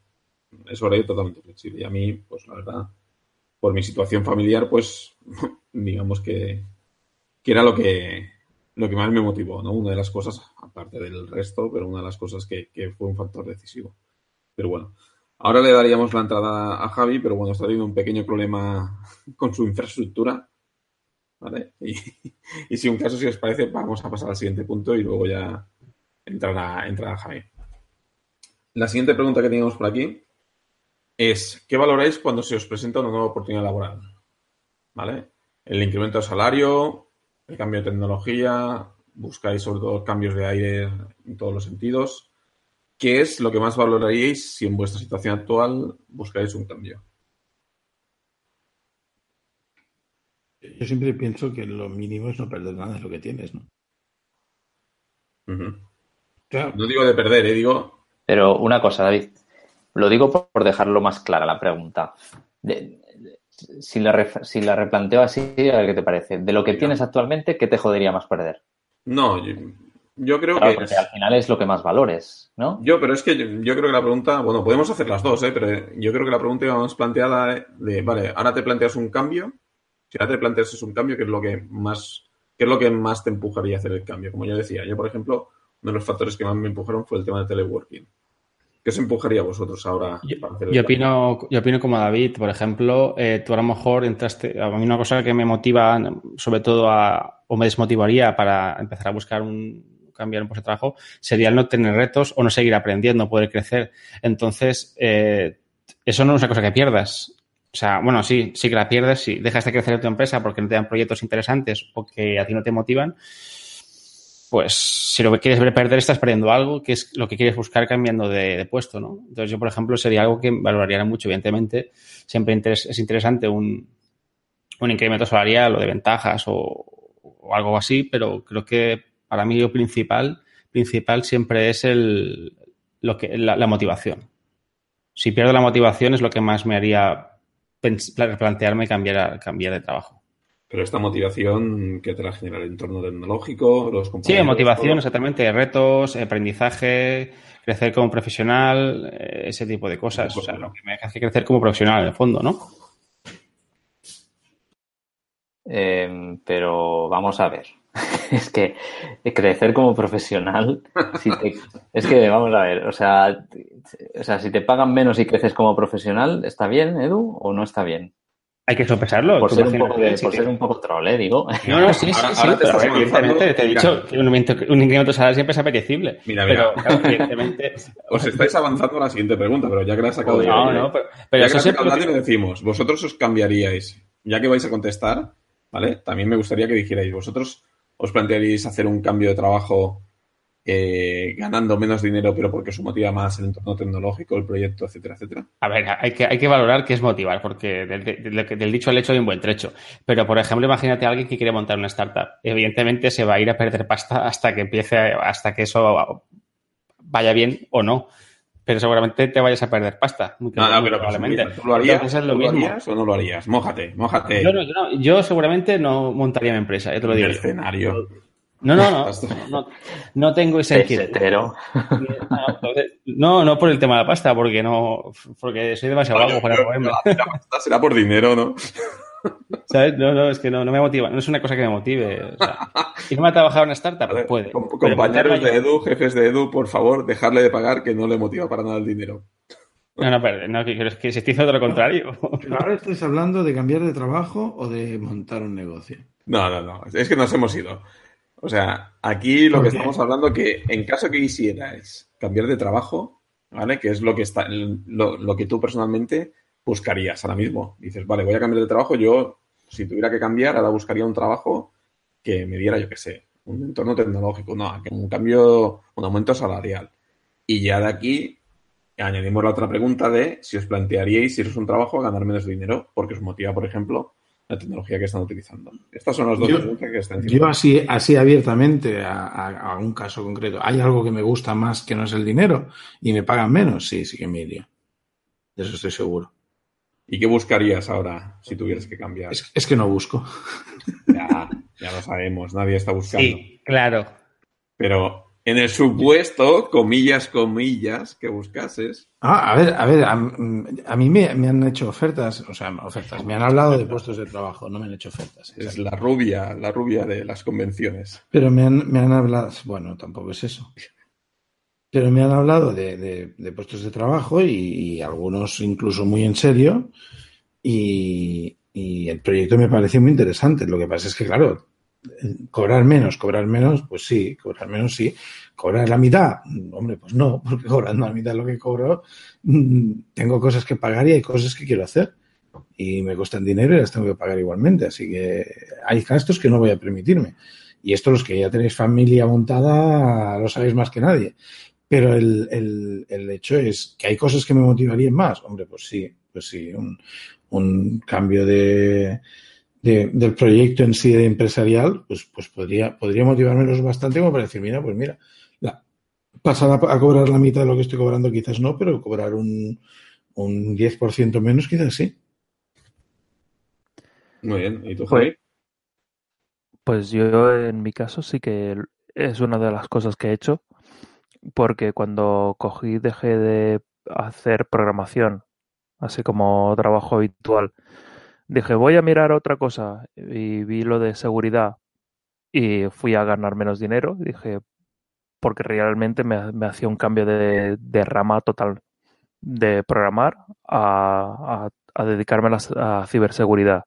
es horario totalmente flexible. Y a mí, pues la verdad, por mi situación familiar, pues digamos que, que era lo que, lo que más me motivó, ¿no? Una de las cosas, aparte del resto, pero una de las cosas que, que, fue un factor decisivo. Pero bueno, ahora le daríamos la entrada a Javi, pero bueno, está teniendo un pequeño problema con su infraestructura. ¿Vale? Y, si un caso, si os parece, vamos a pasar al siguiente punto y luego ya entrará, entrará Javi. La siguiente pregunta que tenemos por aquí es ¿qué valoráis cuando se os presenta una nueva oportunidad laboral? ¿Vale? El incremento de salario, el cambio de tecnología, buscáis sobre todo cambios de aire en todos los sentidos. ¿Qué es lo que más valoraríais si en vuestra situación actual buscáis un cambio? Yo siempre pienso que lo mínimo es no perder nada de lo que tienes, ¿no? Uh -huh. claro. No digo de perder, ¿eh? digo. Pero una cosa, David. Lo digo por dejarlo más clara la pregunta. De, de, si, la re, si, la replanteo así, a ver qué te parece. De lo que tienes actualmente, ¿qué te jodería más perder? No, yo, yo creo claro, que. Porque al final es lo que más valores, ¿no? Yo, pero es que yo, yo, creo que la pregunta. Bueno, podemos hacer las dos, ¿eh? Pero yo creo que la pregunta iba más planteada de. Vale, ahora te planteas un cambio. Si ahora te planteas un cambio, ¿qué es lo que más. ¿Qué es lo que más te empujaría a hacer el cambio? Como yo decía, yo, por ejemplo, uno de los factores que más me empujaron fue el tema de teleworking. ¿Qué os empujaría a vosotros ahora? Yo, yo opino, yo opino como David, por ejemplo, eh, tú a lo mejor entraste, a mí una cosa que me motiva sobre todo a, o me desmotivaría para empezar a buscar un, cambiar un puesto de trabajo, sería el no tener retos o no seguir aprendiendo, poder crecer. Entonces, eh, eso no es una cosa que pierdas. O sea, bueno, sí, sí que la pierdes, si dejas de crecer en tu empresa porque no te dan proyectos interesantes o que a ti no te motivan, pues si lo que quieres ver perder estás perdiendo algo, que es lo que quieres buscar cambiando de, puesto, ¿no? Entonces yo, por ejemplo, sería algo que valoraría mucho, evidentemente. Siempre es interesante un, un incremento salarial o de ventajas o, algo así, pero creo que para mí lo principal, principal siempre es el, lo que, la, motivación. Si pierdo la motivación es lo que más me haría plantearme cambiar, cambiar de trabajo. Pero esta motivación que te la genera el entorno tecnológico, los compañeros. Sí, motivación, exactamente, retos, aprendizaje, crecer como profesional, eh, ese tipo de cosas. O sea, lo que me hace crecer como profesional en el fondo, ¿no? Em, pero vamos a ver. es que crecer como profesional, es que vamos a ver, o sea, o sea, si te pagan menos y creces como profesional, ¿está bien, Edu, o no está bien? Hay que sopesarlo. Por, ser un, poco de, por ser un poco troll, ¿eh? digo. No, no, sí, sí, sí, pero evidentemente te he dicho que un, un incremento salarial siempre es apetecible. Mira, mira. Pero, evidentemente... Os estáis avanzando a la siguiente pregunta, pero ya que la has sacado no, no, pero, pero ya que la has sacado decimos, vosotros os cambiaríais, ya que vais a contestar, ¿vale? También me gustaría que dijerais, ¿vosotros os plantearíais hacer un cambio de trabajo eh, ganando menos dinero, pero porque os motiva más el entorno tecnológico, el proyecto, etcétera, etcétera? A ver, hay que, hay que valorar qué es motivar, porque del, dicho al hecho hay un buen trecho. Pero, por ejemplo, imagínate a alguien que quiere montar una startup. Evidentemente se va a ir a perder pasta hasta que empiece, hasta que eso vaya bien o no pero seguramente te vayas a perder pasta. no, no, pero probablemente. ¿Tú lo harías, lo harías o no lo harías? Mójate, mójate. Yo, no, yo, yo seguramente no montaría mi empresa, yo te lo digo. escenario. No, no, no, no, no tengo ese inquietud. No, no por el tema de la pasta, porque no, porque soy demasiado vago para moverme. La pasta será por dinero, ¿no? ¿Sabes? No, no, es que no, no me motiva, no es una cosa que me motive. O sea, ¿Y no me ha trabajado en una startup? puede. compañeros de Edu, jefes de Edu, por favor, dejarle de pagar que no le motiva para nada el dinero. No, no, pero no, que, que se te hizo lo contrario. ahora estáis hablando de cambiar de trabajo o de montar un negocio. No, no, no. Es que nos hemos ido. O sea, aquí lo que estamos hablando que en caso que quisierais cambiar de trabajo, ¿vale? Que es lo que está, lo, lo que tú personalmente buscarías ahora mismo? Dices, vale, voy a cambiar de trabajo, yo, si tuviera que cambiar, ahora buscaría un trabajo que me diera, yo qué sé, un entorno tecnológico, no, un cambio, un aumento salarial. Y ya de aquí añadimos la otra pregunta de si os plantearíais, si es un trabajo, ganar menos dinero, porque os motiva, por ejemplo, la tecnología que están utilizando. Estas son las dos preguntas que están Yo así, así abiertamente a, a, un caso concreto. ¿Hay algo que me gusta más que no es el dinero y me pagan menos? Sí, sí que me iría. De eso estoy seguro. ¿Y qué buscarías ahora si tuvieras que cambiar? Es, que no busco. Ya, ya lo sabemos, nadie está buscando. Sí, claro. Pero en el supuesto, comillas, comillas, que buscases. Ah, a ver, a ver, a, mí me, han hecho ofertas, o sea, ofertas, me han hablado de puestos de trabajo, no me han hecho ofertas. Es la rubia, la rubia de las convenciones. Pero me han, me han hablado, bueno, tampoco es eso. Pero me han hablado de, puestos de trabajo y, algunos incluso muy en serio. Y, el proyecto me parece muy interesante. Lo que pasa es que, claro, cobrar menos, cobrar menos, pues sí, cobrar menos sí. Cobrar la mitad, hombre, pues no, porque cobrando la mitad de lo que cobro, mm, tengo cosas que pagar y hay cosas que quiero hacer. Y me cuestan dinero y las tengo que pagar igualmente. Así que hay gastos que no voy a permitirme. Y esto los que ya tenéis familia montada lo sabéis más que nadie. Pero el, el, el, hecho es que hay cosas que me motivarían más. Hombre, pues sí, pues sí, un, un cambio de, de, del proyecto en sí de empresarial, pues, pues podría, podría motivármelos bastante como para decir, mira, pues mira, la, pasar a, cobrar la mitad de lo que estoy cobrando quizás no, pero cobrar un, un 10% menos quizás sí. Muy bien. ¿Y tú, Javi? Pues yo en mi caso sí que es una de las cosas que he hecho porque cuando cogí dejé de hacer programación, así como trabajo habitual, dije voy a mirar otra cosa y vi lo de seguridad y fui a ganar menos dinero, dije porque realmente me, hacía un cambio de, rama total de programar a, a, dedicarme a, a ciberseguridad.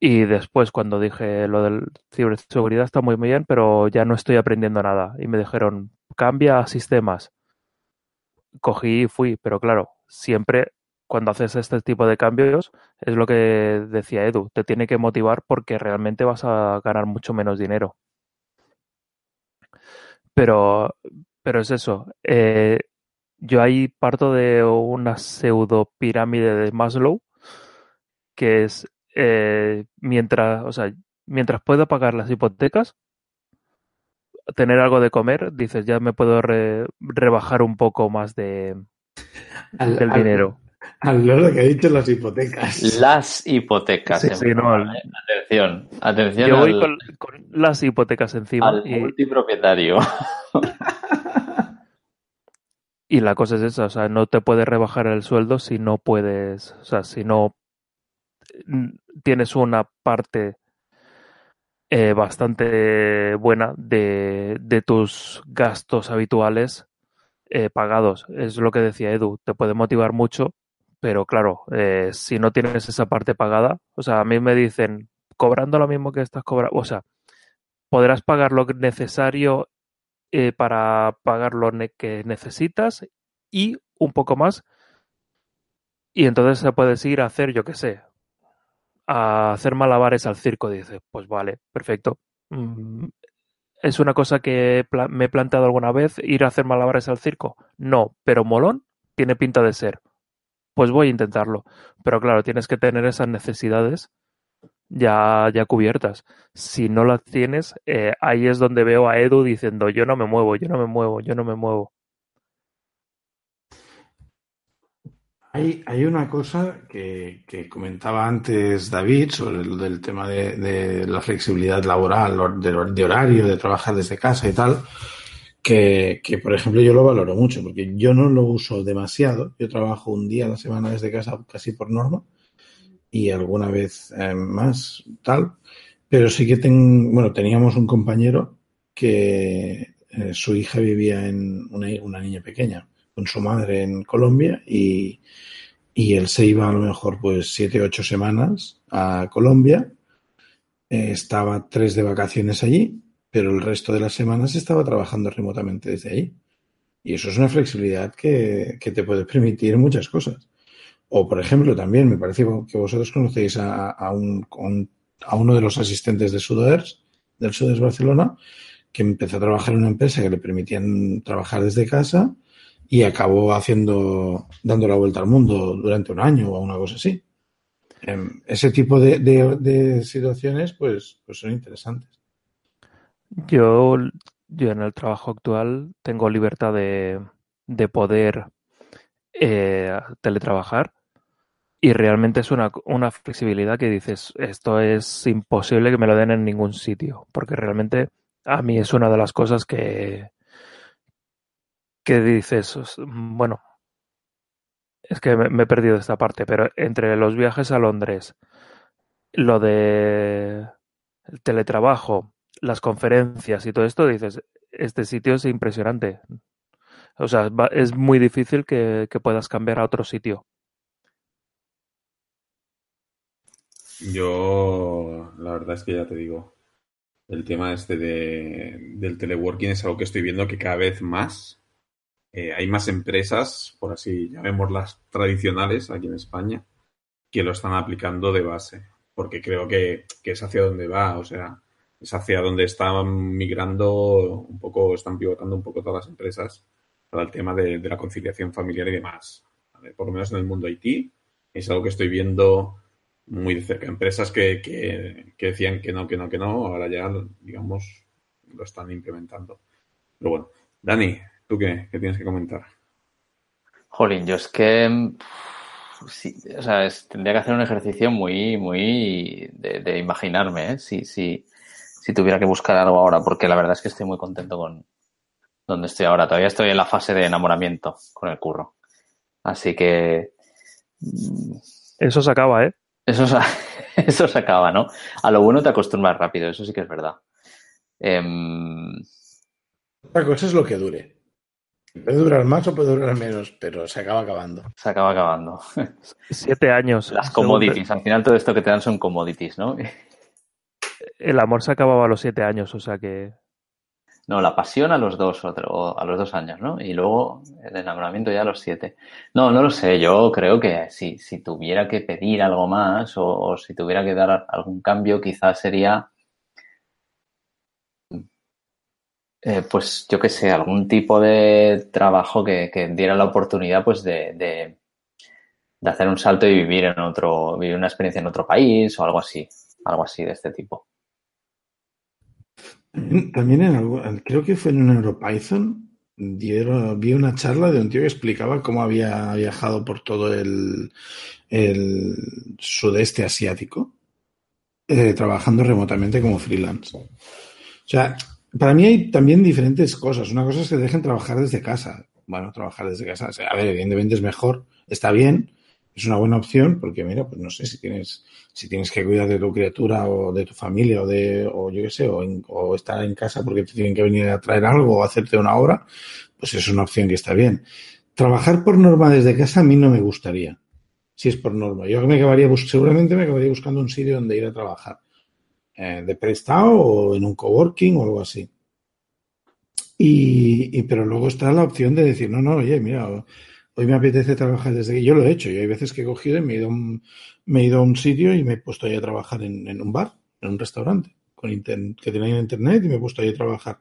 Y después cuando dije lo del ciberseguridad está muy bien, pero ya no estoy aprendiendo nada. Y me dijeron, cambia sistemas. Cogí y fui, pero claro, siempre cuando haces este tipo de cambios, es lo que decía Edu, te tiene que motivar porque realmente vas a ganar mucho menos dinero. Pero, pero es eso. Eh, yo ahí parto de una pseudo pirámide de Maslow, que es eh, mientras, o sea, mientras puedo pagar las hipotecas, tener algo de comer, dices, ya me puedo rebajar un poco más de del dinero. Al loro que ha dicho las hipotecas. Las hipotecas. Sí, sí, no, Atención, atención. Yo voy con, las hipotecas encima. Al multipropietario. Y la cosa es esa, o sea, no te puedes rebajar el sueldo si no puedes, o sea, si no tienes una parte eh, bastante buena de, de, tus gastos habituales eh, pagados. Es lo que decía Edu, te puede motivar mucho, pero claro, eh, si no tienes esa parte pagada, o sea, a mí me dicen, cobrando lo mismo que estás cobrando, o sea, podrás pagar lo necesario para pagar lo que necesitas y un poco más. Y entonces se puedes ir a hacer, yo qué sé, a hacer malabares al circo. Dices, pues vale, perfecto. Mm, ¿Es una cosa que me he planteado alguna vez ir a hacer malabares al circo? No, pero molón tiene pinta de ser. Pues voy a intentarlo. Pero claro, tienes que tener esas necesidades ya, ya cubiertas. Si no las tienes, eh, ahí es donde veo a Edu diciendo yo no me muevo, yo no me muevo, yo no me muevo. Hay, hay una cosa que, comentaba antes David sobre el del tema de, la flexibilidad laboral, de, horario, de trabajar desde casa y tal, que, que, por ejemplo yo lo valoro mucho porque yo no lo uso demasiado. Yo trabajo un día a la semana desde casa casi por norma y alguna vez eh, más tal. Pero sí que ten, bueno, teníamos un compañero que eh, su hija vivía en una, una, niña pequeña con su madre en Colombia y, y él se iba a lo mejor pues siete, ocho semanas a Colombia. Eh, estaba tres de vacaciones allí, pero el resto de las semanas estaba trabajando remotamente desde ahí. Y eso es una flexibilidad que, que te puede permitir muchas cosas. O, por ejemplo, también me parece que vosotros conocéis a, a, un, a uno de los asistentes de Sudoders, del Sudoders Barcelona, que empezó a trabajar en una empresa que le permitían trabajar desde casa y acabó haciendo, dando la vuelta al mundo durante un año o una cosa así. Ese tipo de situaciones, pues, pues son interesantes. Yo, yo en el trabajo actual tengo libertad de, de poder eh, teletrabajar y realmente es una, una flexibilidad que dices, esto es imposible que me lo den en ningún sitio, porque realmente a mí es una de las cosas que, que dices, bueno, es que me, he perdido esta parte, pero entre los viajes a Londres, lo de el teletrabajo, las conferencias y todo esto, dices, este sitio es impresionante. O sea, es muy difícil que, que puedas cambiar a otro sitio. Yo, la verdad es que ya te digo, el tema este de, del teleworking es algo que estoy viendo que cada vez más eh, hay más empresas, por así llamémoslas tradicionales aquí en España, que lo están aplicando de base, porque creo que, es hacia donde va, o sea, es hacia donde están migrando un poco, están pivotando un poco todas las empresas para el tema de, la conciliación familiar y demás. Por lo menos en el mundo IT es algo que estoy viendo muy de cerca. Empresas que, que, que, decían que no, que no, que no, ahora ya, digamos, lo están implementando. Pero bueno, Dani, ¿tú qué, qué tienes que comentar? Jolín, yo es que sí, o sea, es, tendría que hacer un ejercicio muy, muy de, de imaginarme, ¿eh? si, si, si tuviera que buscar algo ahora, porque la verdad es que estoy muy contento con donde estoy ahora. Todavía estoy en la fase de enamoramiento con el curro. Así que. Eso se acaba, ¿eh? Eso se, eso se acaba, ¿no? A lo bueno te acostumbras rápido, eso sí que es verdad. Eh... Otra cosa es lo que dure. Puede durar más o puede durar menos, pero se acaba acabando. Se acaba acabando. Siete años. Las commodities. Al final todo esto que te dan son commodities, ¿no? El amor se acababa a los siete años, o sea que... No, la pasión a los dos o a los dos años, ¿no? Y luego el enamoramiento ya a los siete. No, no lo sé. Yo creo que si, si tuviera que pedir algo más o, si tuviera que dar algún cambio, quizás sería, eh, pues yo qué sé, algún tipo de trabajo que, diera la oportunidad, pues de, de, hacer un salto y vivir en otro, vivir una experiencia en otro país o algo así, algo así de este tipo. También en creo que fue en un EuroPython, vi una charla de un tío que explicaba cómo había viajado por todo el, el sudeste asiático, eh, trabajando remotamente como freelance. O sea, para mí hay también diferentes cosas. Una cosa es que dejen trabajar desde casa. Bueno, trabajar desde casa, a ver, evidentemente es mejor, está bien, es una buena opción porque, mira, pues no sé, si tienes, si tienes que cuidar de tu criatura o de tu familia o de, o yo qué sé, o, o estar en casa porque te tienen que venir a traer algo o hacerte una obra, pues es una opción que está bien. Trabajar por norma desde casa a mí no me gustaría, si es por norma. Yo me acabaría, seguramente me acabaría buscando un sitio donde ir a trabajar, eh, de prestado o en un coworking o algo así. Y, pero luego está la opción de decir, no, no, oye, mira, hoy me apetece trabajar desde que yo lo he hecho. Yo hay veces que he cogido y me he ido un, me he ido a un sitio y me he puesto ahí a trabajar en, un bar, en un restaurante, con que tenía internet y me he puesto ahí a trabajar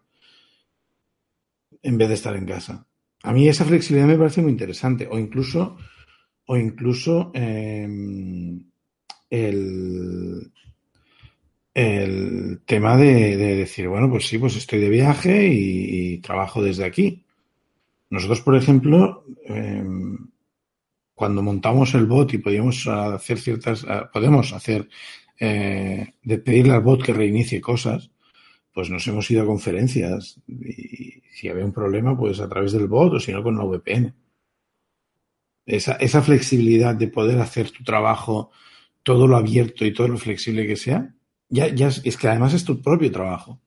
en vez de estar en casa. A mí esa flexibilidad me parece muy interesante. O incluso, o incluso em, el, el tema de, decir, bueno, pues sí, pues estoy de viaje y trabajo desde aquí. Nosotros, por ejemplo, em, cuando montamos el bot y podíamos hacer ciertas, podemos hacer, eh, de pedirle al bot que reinicie cosas, pues nos hemos ido a conferencias y si había un problema, pues a través del bot o si no con la VPN. Esa, esa flexibilidad de poder hacer tu trabajo todo lo abierto y todo lo flexible que sea, ya, ya es que además es tu propio trabajo.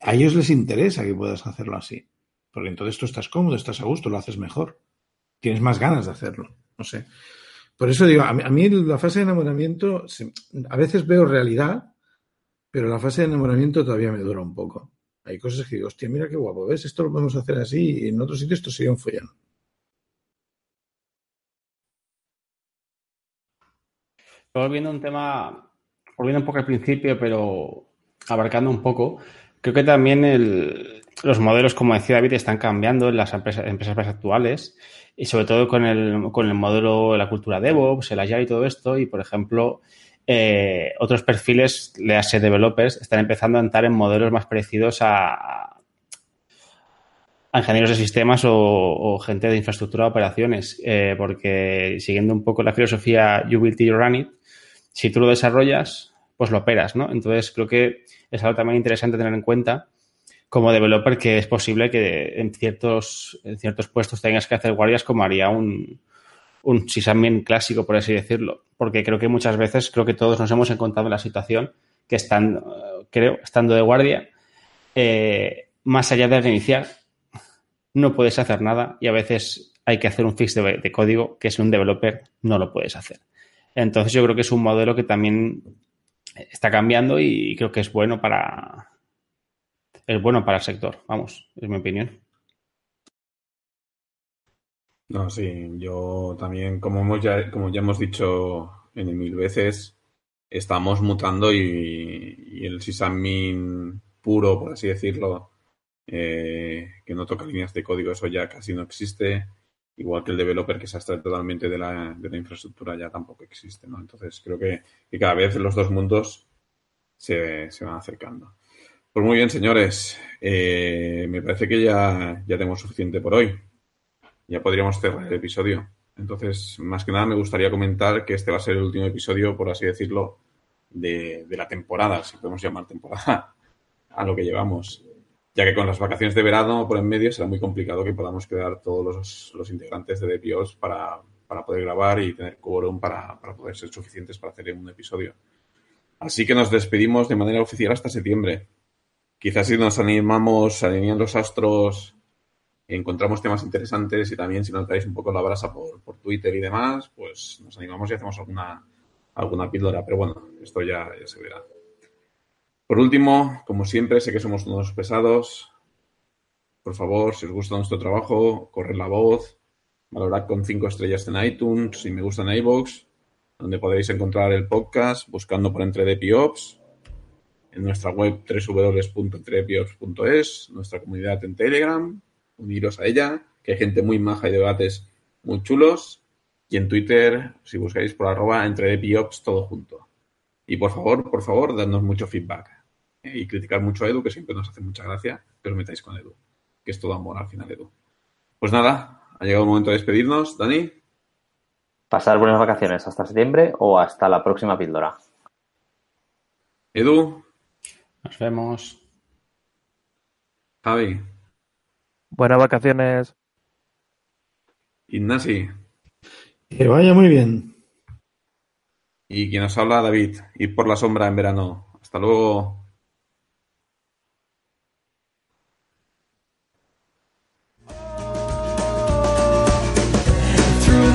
A ellos les interesa que puedas hacerlo así. Porque entonces tú estás cómodo, estás a gusto, lo haces mejor. Tienes más ganas de hacerlo. No sé. Por eso digo, a mí, la fase de enamoramiento, a veces veo realidad, pero la fase de enamoramiento todavía me dura un poco. Hay cosas que digo, hostia, mira qué guapo, ¿ves? Esto lo podemos hacer así y en otros sitios esto sería un follón. Volviendo a un tema, volviendo un poco al principio, pero abarcando un poco, creo que también los modelos, como decía David, están cambiando en las empresas, empresas actuales y sobre todo con el, con el modelo de la cultura DevOps, el Agile y todo esto. Y, por ejemplo, eh, otros perfiles, le hace developers, están empezando a entrar en modelos más parecidos a, ingenieros de sistemas o, gente de infraestructura de operaciones. Eh, porque siguiendo un poco la filosofía you run it, si tú lo desarrollas, pues lo operas, ¿no? Entonces creo que es algo también interesante tener en cuenta como developer que es posible que en ciertos, en ciertos puestos tengas que hacer guardias como haría un, un clásico, por así decirlo. Porque creo que muchas veces, creo que todos nos hemos encontrado en la situación que están, creo, estando de guardia, eh, más allá de reiniciar, no puedes hacer nada y a veces hay que hacer un fix de, de código que es un developer no lo puedes hacer. Entonces yo creo que es un modelo que también está cambiando y creo que es bueno para, es bueno para el sector, vamos, es mi opinión. No, sí, yo también, como hemos ya, como ya hemos dicho en mil veces, estamos mutando y, el sysadmin puro, por así decirlo, eh, que no toca líneas de código, eso ya casi no existe. Igual que el developer que se extrae totalmente de la, de la infraestructura ya tampoco existe, ¿no? Entonces creo que, cada vez los dos mundos se, se van acercando. Pues muy bien, señores. Eh, me parece que ya, ya tenemos suficiente por hoy. Ya podríamos cerrar el episodio. Entonces, más que nada, me gustaría comentar que este va a ser el último episodio, por así decirlo, de, la temporada, si podemos llamar temporada, a lo que llevamos. Ya que con las vacaciones de verano por en medio será muy complicado que podamos quedar todos los, integrantes de DPOs para, para, poder grabar y tener quórum para, para poder ser suficientes para hacer un episodio. Así que nos despedimos de manera oficial hasta septiembre. Quizás si nos animamos, alinean los astros, encontramos temas interesantes y también si nos dais un poco la brasa por, Twitter y demás, pues nos animamos y hacemos alguna, alguna píldora. Pero bueno, esto ya, se verá. Por último, como siempre, sé que somos unos pesados, por favor, si os gusta nuestro trabajo, corred la voz, valorad con cinco estrellas en iTunes, si me gusta en iVoox, donde podéis encontrar el podcast buscando por EntreDePiops, en nuestra web www.entredepiops.es, nuestra comunidad en Telegram, uniros a ella, que hay gente muy maja y debates muy chulos, y en Twitter, si buscáis por arroba EntreDePiops todo junto. Y por favor, por favor, dadnos mucho feedback. Y criticar mucho a Edu, que siempre nos hace mucha gracia, pero metáis con Edu, que es todo amor al final, Edu. Pues nada, ha llegado el momento de despedirnos. Dani. Pasar buenas vacaciones hasta septiembre o hasta la próxima píldora. Edu. Nos vemos. Javi. Buenas vacaciones. Ignasi. Que vaya muy bien. Y quien nos habla, David. Ir por la sombra en verano. Hasta luego.